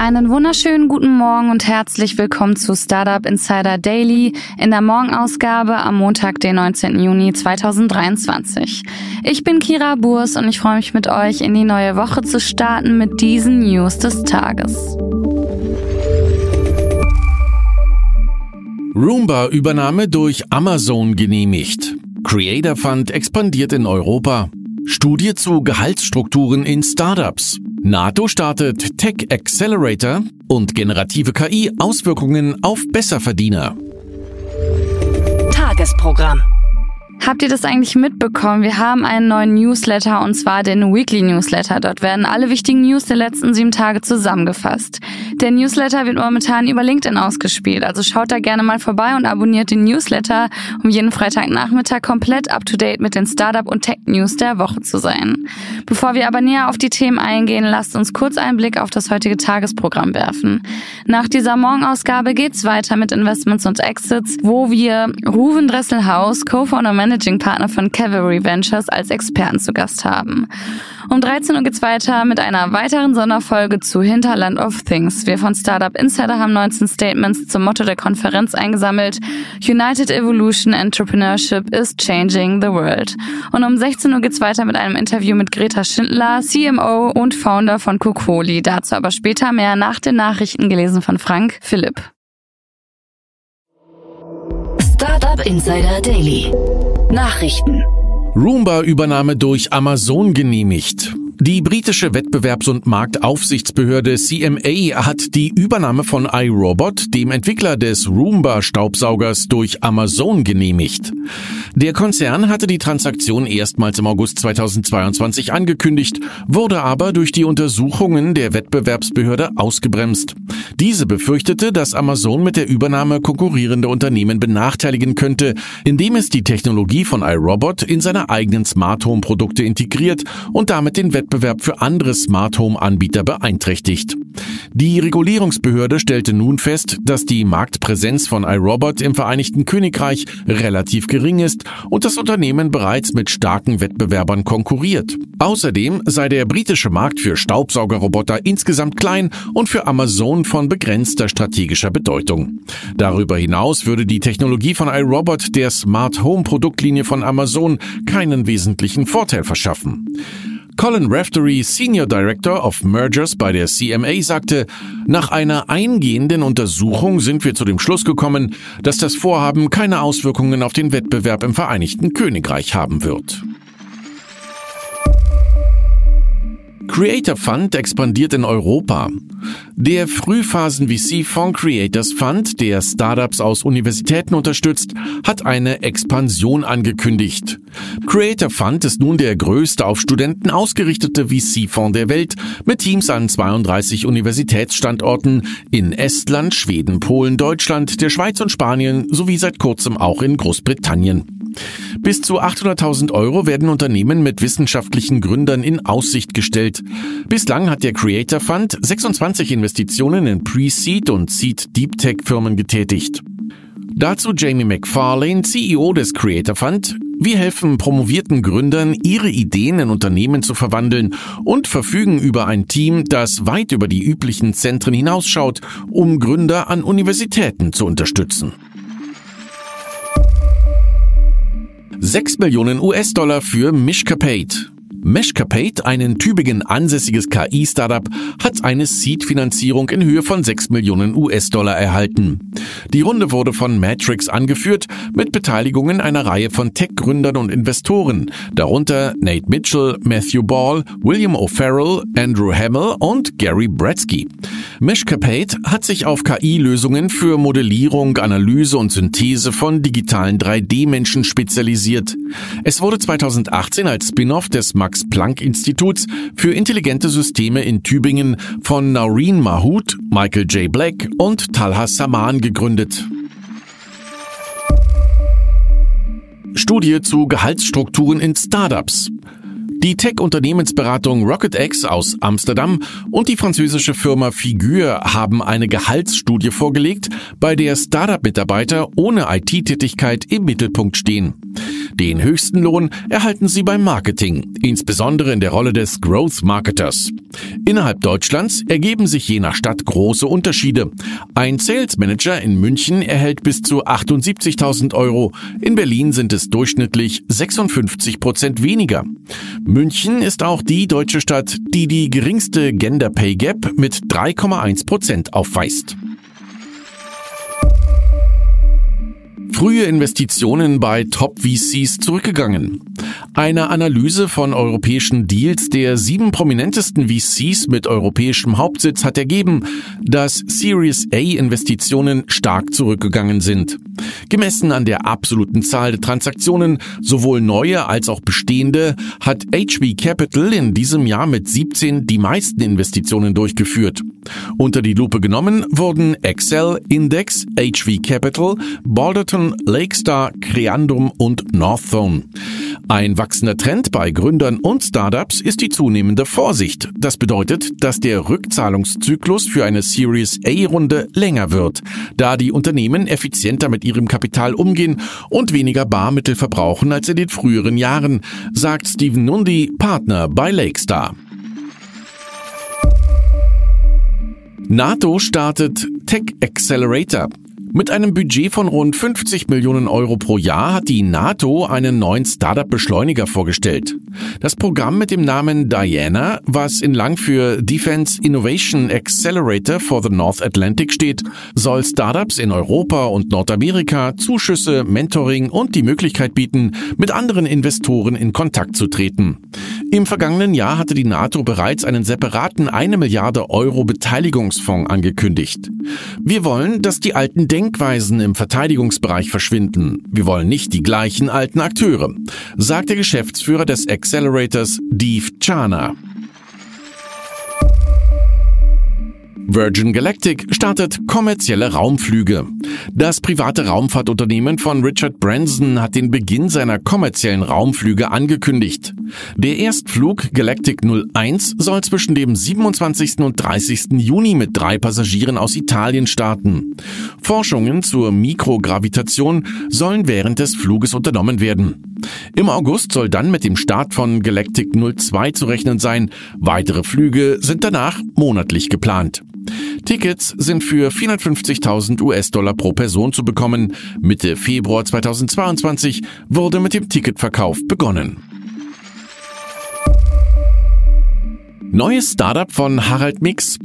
Einen wunderschönen guten Morgen und herzlich willkommen zu Startup Insider Daily in der Morgenausgabe am Montag, den 19. Juni 2023. Ich bin Kira Burs und ich freue mich mit euch in die neue Woche zu starten mit diesen News des Tages. Roomba-Übernahme durch Amazon genehmigt. Creator Fund expandiert in Europa. Studie zu Gehaltsstrukturen in Startups. NATO startet Tech Accelerator und generative KI Auswirkungen auf Besserverdiener. Tagesprogramm. Habt ihr das eigentlich mitbekommen? Wir haben einen neuen Newsletter und zwar den Weekly Newsletter. Dort werden alle wichtigen News der letzten sieben Tage zusammengefasst. Der Newsletter wird momentan über LinkedIn ausgespielt, also schaut da gerne mal vorbei und abonniert den Newsletter, um jeden Freitagnachmittag komplett up to date mit den Startup und Tech News der Woche zu sein. Bevor wir aber näher auf die Themen eingehen, lasst uns kurz einen Blick auf das heutige Tagesprogramm werfen. Nach dieser Morgenausgabe geht's weiter mit Investments und Exits, wo wir Ruven Dresselhaus, Co-Founder Managing Partner von Cavalry Ventures, als Experten zu Gast haben. Um 13 Uhr geht's weiter mit einer weiteren Sonderfolge zu Hinterland of Things. Wir von Startup Insider haben 19 Statements zum Motto der Konferenz eingesammelt. United Evolution Entrepreneurship is changing the world. Und um 16 Uhr geht's weiter mit einem Interview mit Greta Schindler, CMO und Founder von Kokoli. Dazu aber später mehr nach den Nachrichten gelesen von Frank Philipp. Startup Insider Daily. Nachrichten. Roomba-Übernahme durch Amazon genehmigt. Die britische Wettbewerbs- und Marktaufsichtsbehörde CMA hat die Übernahme von iRobot, dem Entwickler des Roomba-Staubsaugers, durch Amazon genehmigt. Der Konzern hatte die Transaktion erstmals im August 2022 angekündigt, wurde aber durch die Untersuchungen der Wettbewerbsbehörde ausgebremst. Diese befürchtete, dass Amazon mit der Übernahme konkurrierende Unternehmen benachteiligen könnte, indem es die Technologie von iRobot in seine eigenen Smart Home Produkte integriert und damit den Wettbewerb für andere Smart Home Anbieter beeinträchtigt. Die Regulierungsbehörde stellte nun fest, dass die Marktpräsenz von iRobot im Vereinigten Königreich relativ gering ist und das Unternehmen bereits mit starken Wettbewerbern konkurriert. Außerdem sei der britische Markt für Staubsaugerroboter insgesamt klein und für Amazon von begrenzter strategischer Bedeutung. Darüber hinaus würde die Technologie von iRobot der Smart Home Produktlinie von Amazon keinen wesentlichen Vorteil verschaffen. Colin Raftery, Senior Director of Mergers bei der CMA, sagte, nach einer eingehenden Untersuchung sind wir zu dem Schluss gekommen, dass das Vorhaben keine Auswirkungen auf den Wettbewerb im Vereinigten Königreich haben wird. Creator Fund expandiert in Europa. Der Frühphasen-VC-Fonds Creators Fund, der Startups aus Universitäten unterstützt, hat eine Expansion angekündigt. Creator Fund ist nun der größte auf Studenten ausgerichtete VC-Fonds der Welt mit Teams an 32 Universitätsstandorten in Estland, Schweden, Polen, Deutschland, der Schweiz und Spanien sowie seit kurzem auch in Großbritannien. Bis zu 800.000 Euro werden Unternehmen mit wissenschaftlichen Gründern in Aussicht gestellt. Bislang hat der Creator Fund 26 Investitionen in Pre-Seed und Seed Deep Tech Firmen getätigt. Dazu Jamie McFarlane, CEO des Creator Fund. Wir helfen promovierten Gründern, ihre Ideen in Unternehmen zu verwandeln und verfügen über ein Team, das weit über die üblichen Zentren hinausschaut, um Gründer an Universitäten zu unterstützen. 6 Millionen US-Dollar für Mishkapate. Meshcapate, ein in Tübingen ansässiges KI-Startup, hat eine Seed-Finanzierung in Höhe von 6 Millionen US-Dollar erhalten. Die Runde wurde von Matrix angeführt, mit Beteiligungen einer Reihe von Tech-Gründern und Investoren, darunter Nate Mitchell, Matthew Ball, William O'Farrell, Andrew Hamill und Gary Bradsky. Meshcapate hat sich auf KI-Lösungen für Modellierung, Analyse und Synthese von digitalen 3D-Menschen spezialisiert. Es wurde 2018 als Spin-off des Max-Planck-Instituts für intelligente Systeme in Tübingen von Naureen Mahut, Michael J. Black und Talha Saman gegründet. Studie zu Gehaltsstrukturen in Startups. Die Tech-Unternehmensberatung RocketX aus Amsterdam und die französische Firma Figure haben eine Gehaltsstudie vorgelegt, bei der Startup-Mitarbeiter ohne IT-Tätigkeit im Mittelpunkt stehen. Den höchsten Lohn erhalten sie beim Marketing, insbesondere in der Rolle des Growth Marketers. Innerhalb Deutschlands ergeben sich je nach Stadt große Unterschiede. Ein Sales Manager in München erhält bis zu 78.000 Euro. In Berlin sind es durchschnittlich 56 Prozent weniger. München ist auch die deutsche Stadt, die die geringste Gender Pay Gap mit 3,1 Prozent aufweist. Frühe Investitionen bei Top-VCs zurückgegangen. Eine Analyse von europäischen Deals der sieben prominentesten VCs mit europäischem Hauptsitz hat ergeben, dass Series A-Investitionen stark zurückgegangen sind. Gemessen an der absoluten Zahl der Transaktionen, sowohl neue als auch bestehende, hat HB Capital in diesem Jahr mit 17 die meisten Investitionen durchgeführt. Unter die Lupe genommen wurden Excel, Index, HV Capital, Balderton, Lakestar, Creandum und Northzone. Ein wachsender Trend bei Gründern und Startups ist die zunehmende Vorsicht. Das bedeutet, dass der Rückzahlungszyklus für eine Series A-Runde länger wird, da die Unternehmen effizienter mit ihrem Kapital umgehen und weniger Barmittel verbrauchen als in den früheren Jahren, sagt Stephen Nundi, Partner bei Lakestar. NATO startet Tech Accelerator. Mit einem Budget von rund 50 Millionen Euro pro Jahr hat die NATO einen neuen Startup-Beschleuniger vorgestellt. Das Programm mit dem Namen Diana, was in lang für Defense Innovation Accelerator for the North Atlantic steht, soll Startups in Europa und Nordamerika Zuschüsse, Mentoring und die Möglichkeit bieten, mit anderen Investoren in Kontakt zu treten. Im vergangenen Jahr hatte die NATO bereits einen separaten eine Milliarde Euro Beteiligungsfonds angekündigt. Wir wollen, dass die alten Denkweisen im Verteidigungsbereich verschwinden. Wir wollen nicht die gleichen alten Akteure, sagt der Geschäftsführer des Accelerators, Deep Chana. Virgin Galactic startet kommerzielle Raumflüge. Das private Raumfahrtunternehmen von Richard Branson hat den Beginn seiner kommerziellen Raumflüge angekündigt. Der Erstflug Galactic 01 soll zwischen dem 27. und 30. Juni mit drei Passagieren aus Italien starten. Forschungen zur Mikrogravitation sollen während des Fluges unternommen werden. Im August soll dann mit dem Start von Galactic 02 zu rechnen sein. Weitere Flüge sind danach monatlich geplant. Tickets sind für 450.000 US-Dollar pro Person zu bekommen. Mitte Februar 2022 wurde mit dem Ticketverkauf begonnen. Neues Startup von Harald Mix.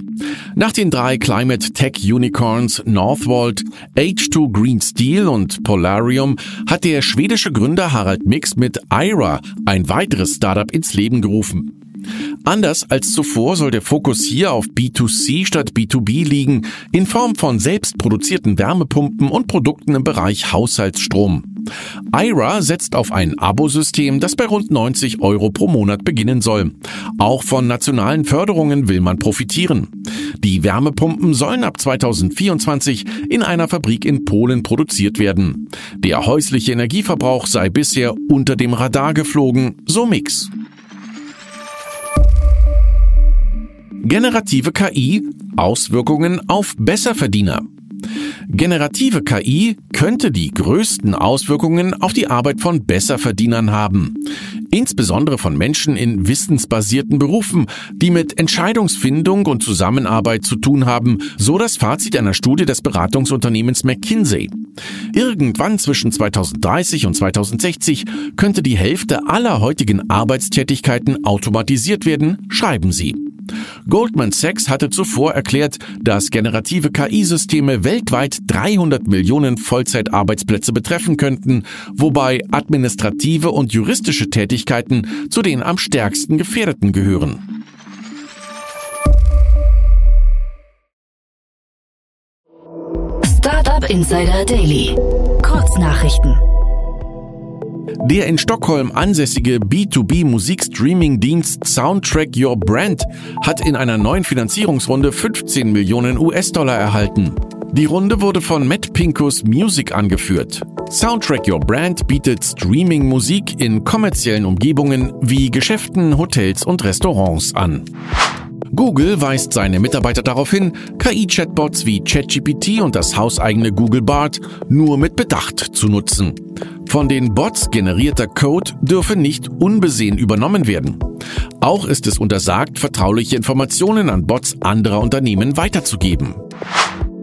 Nach den drei Climate Tech Unicorns Northvolt, H2 Green Steel und Polarium hat der schwedische Gründer Harald Mix mit IRA ein weiteres Startup ins Leben gerufen. Anders als zuvor soll der Fokus hier auf B2C statt B2B liegen, in Form von selbstproduzierten Wärmepumpen und Produkten im Bereich Haushaltsstrom. IRA setzt auf ein Abosystem, das bei rund 90 Euro pro Monat beginnen soll. Auch von nationalen Förderungen will man profitieren. Die Wärmepumpen sollen ab 2024 in einer Fabrik in Polen produziert werden. Der häusliche Energieverbrauch sei bisher unter dem Radar geflogen, so Mix. Generative KI Auswirkungen auf Besserverdiener. Generative KI könnte die größten Auswirkungen auf die Arbeit von Besserverdienern haben. Insbesondere von Menschen in wissensbasierten Berufen, die mit Entscheidungsfindung und Zusammenarbeit zu tun haben, so das Fazit einer Studie des Beratungsunternehmens McKinsey. Irgendwann zwischen 2030 und 2060 könnte die Hälfte aller heutigen Arbeitstätigkeiten automatisiert werden, schreiben sie. Goldman Sachs hatte zuvor erklärt, dass generative KI-Systeme weltweit 300 Millionen Vollzeitarbeitsplätze betreffen könnten, wobei administrative und juristische Tätigkeiten zu den am stärksten gefährdeten gehören. Startup Insider Daily. Kurznachrichten. Der in Stockholm ansässige B2B-Musikstreaming-Dienst Soundtrack Your Brand hat in einer neuen Finanzierungsrunde 15 Millionen US-Dollar erhalten. Die Runde wurde von Matt Pincus Music angeführt. Soundtrack Your Brand bietet Streaming-Musik in kommerziellen Umgebungen wie Geschäften, Hotels und Restaurants an. Google weist seine Mitarbeiter darauf hin, KI-Chatbots wie ChatGPT und das hauseigene Google Bart nur mit Bedacht zu nutzen. Von den Bots generierter Code dürfe nicht unbesehen übernommen werden. Auch ist es untersagt, vertrauliche Informationen an Bots anderer Unternehmen weiterzugeben.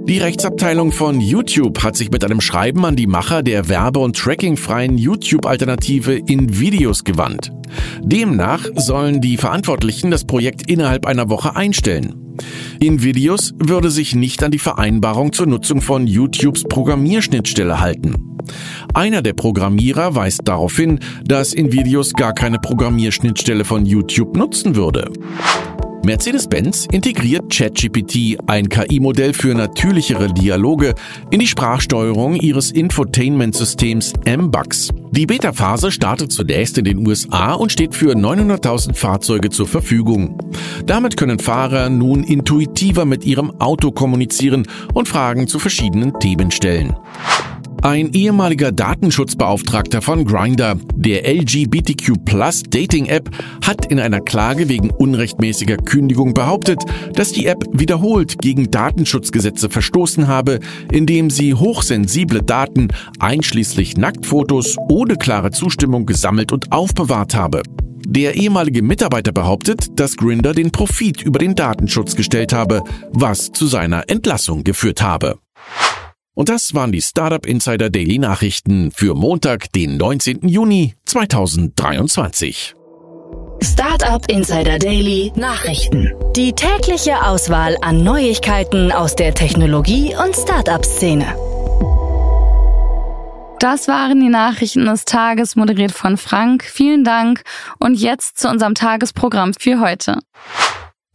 Die Rechtsabteilung von YouTube hat sich mit einem Schreiben an die Macher der werbe- und trackingfreien YouTube-Alternative in Videos gewandt. Demnach sollen die Verantwortlichen das Projekt innerhalb einer Woche einstellen. InVideos würde sich nicht an die Vereinbarung zur Nutzung von YouTubes Programmierschnittstelle halten. Einer der Programmierer weist darauf hin, dass InVideos gar keine Programmierschnittstelle von YouTube nutzen würde. Mercedes-Benz integriert ChatGPT, ein KI-Modell für natürlichere Dialoge, in die Sprachsteuerung ihres Infotainment-Systems MBUX. Die Beta-Phase startet zunächst in den USA und steht für 900.000 Fahrzeuge zur Verfügung. Damit können Fahrer nun intuitiver mit ihrem Auto kommunizieren und Fragen zu verschiedenen Themen stellen. Ein ehemaliger Datenschutzbeauftragter von Grindr, der LGBTQ Plus Dating App, hat in einer Klage wegen unrechtmäßiger Kündigung behauptet, dass die App wiederholt gegen Datenschutzgesetze verstoßen habe, indem sie hochsensible Daten einschließlich Nacktfotos ohne klare Zustimmung gesammelt und aufbewahrt habe. Der ehemalige Mitarbeiter behauptet, dass Grinder den Profit über den Datenschutz gestellt habe, was zu seiner Entlassung geführt habe. Und das waren die Startup Insider Daily Nachrichten für Montag, den 19. Juni 2023. Startup Insider Daily Nachrichten. Die tägliche Auswahl an Neuigkeiten aus der Technologie- und Startup-Szene. Das waren die Nachrichten des Tages, moderiert von Frank. Vielen Dank. Und jetzt zu unserem Tagesprogramm für heute.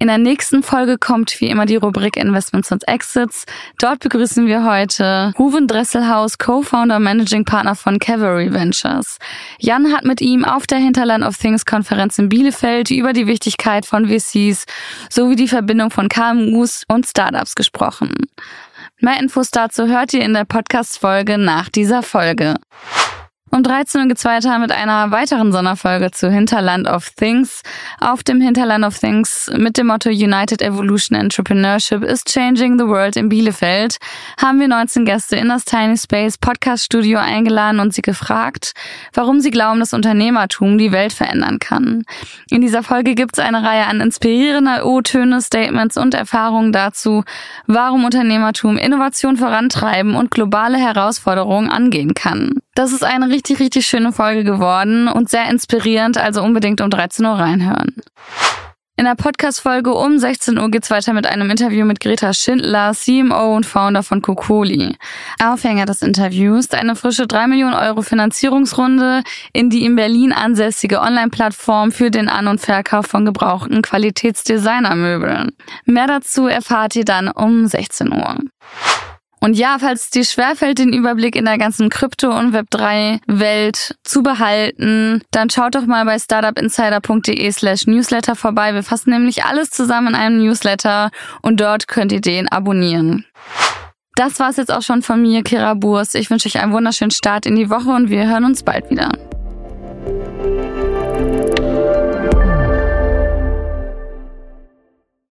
In der nächsten Folge kommt wie immer die Rubrik Investments und Exits. Dort begrüßen wir heute Ruven Dresselhaus, Co-Founder Managing Partner von Cavalry Ventures. Jan hat mit ihm auf der Hinterland of Things Konferenz in Bielefeld über die Wichtigkeit von VCs sowie die Verbindung von KMUs und Startups gesprochen. Mehr Infos dazu hört ihr in der Podcast-Folge nach dieser Folge. Um 13 Uhr geht's weiter mit einer weiteren Sonderfolge zu Hinterland of Things. Auf dem Hinterland of Things mit dem Motto United Evolution Entrepreneurship is Changing the World in Bielefeld haben wir 19 Gäste in das Tiny Space Podcast Studio eingeladen und sie gefragt, warum sie glauben, dass Unternehmertum die Welt verändern kann. In dieser Folge gibt's eine Reihe an inspirierender O-Töne, Statements und Erfahrungen dazu, warum Unternehmertum Innovation vorantreiben und globale Herausforderungen angehen kann. Das ist eine richtig, richtig schöne Folge geworden und sehr inspirierend, also unbedingt um 13 Uhr reinhören. In der Podcast-Folge um 16 Uhr geht's weiter mit einem Interview mit Greta Schindler, CMO und Founder von Kokoli. Aufhänger des Interviews eine frische 3 Millionen Euro Finanzierungsrunde in die in Berlin ansässige Online-Plattform für den An- und Verkauf von gebrauchten Qualitätsdesignermöbeln. Mehr dazu erfahrt ihr dann um 16 Uhr. Und ja, falls es dir schwerfällt, den Überblick in der ganzen Krypto- und Web3-Welt zu behalten, dann schaut doch mal bei startupinsider.de slash newsletter vorbei. Wir fassen nämlich alles zusammen in einem Newsletter und dort könnt ihr den abonnieren. Das war's jetzt auch schon von mir, Kira Burs. Ich wünsche euch einen wunderschönen Start in die Woche und wir hören uns bald wieder.